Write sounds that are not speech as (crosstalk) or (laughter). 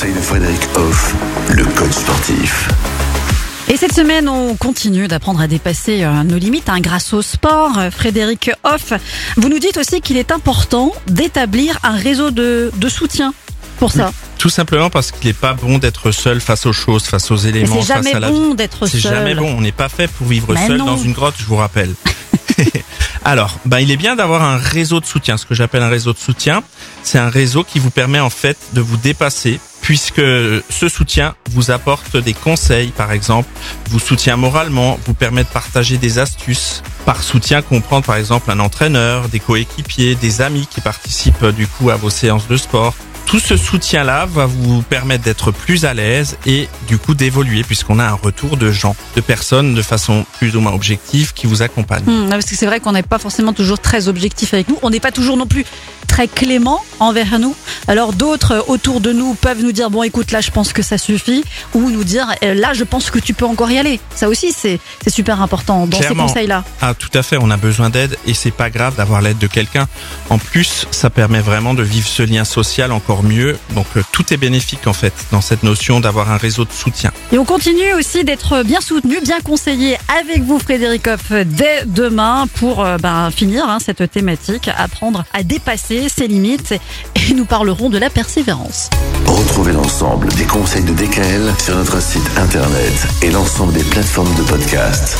conseils de Frédéric Hoff, le coach sportif. Et cette semaine, on continue d'apprendre à dépasser euh, nos limites hein, grâce au sport. Euh, Frédéric Hoff, vous nous dites aussi qu'il est important d'établir un réseau de, de soutien pour ça. Tout simplement parce qu'il n'est pas bon d'être seul face aux choses, face aux éléments, c'est face jamais à la bon vie. d'être C'est seul. jamais bon. On n'est pas fait pour vivre Mais seul non. dans une grotte, je vous rappelle. (laughs) Alors, ben, il est bien d'avoir un réseau de soutien. Ce que j'appelle un réseau de soutien, c'est un réseau qui vous permet en fait de vous dépasser puisque ce soutien vous apporte des conseils, par exemple, vous soutient moralement, vous permet de partager des astuces. Par soutien, comprendre par exemple un entraîneur, des coéquipiers, des amis qui participent du coup à vos séances de sport. Tout ce soutien-là va vous permettre d'être plus à l'aise et du coup d'évoluer puisqu'on a un retour de gens, de personnes de façon plus ou moins objective qui vous accompagnent. Hmm, parce que c'est vrai qu'on n'est pas forcément toujours très objectif avec nous. On n'est pas toujours non plus très clément envers nous. Alors d'autres autour de nous peuvent nous dire bon écoute là je pense que ça suffit ou nous dire euh, là je pense que tu peux encore y aller. Ça aussi c'est c'est super important dans Clairement. ces conseils là. Ah, tout à fait, on a besoin d'aide et c'est pas grave d'avoir l'aide de quelqu'un. En plus, ça permet vraiment de vivre ce lien social encore mieux. Donc euh, tout est bénéfique en fait dans cette notion d'avoir un réseau de soutien. Et on continue aussi d'être bien soutenu, bien conseillé avec vous Frédéric Hoff dès demain pour euh, ben, finir hein, cette thématique, apprendre à dépasser ses limites et nous parlerons de la persévérance. Retrouvez l'ensemble des conseils de DKL sur notre site internet et l'ensemble des plateformes de podcast.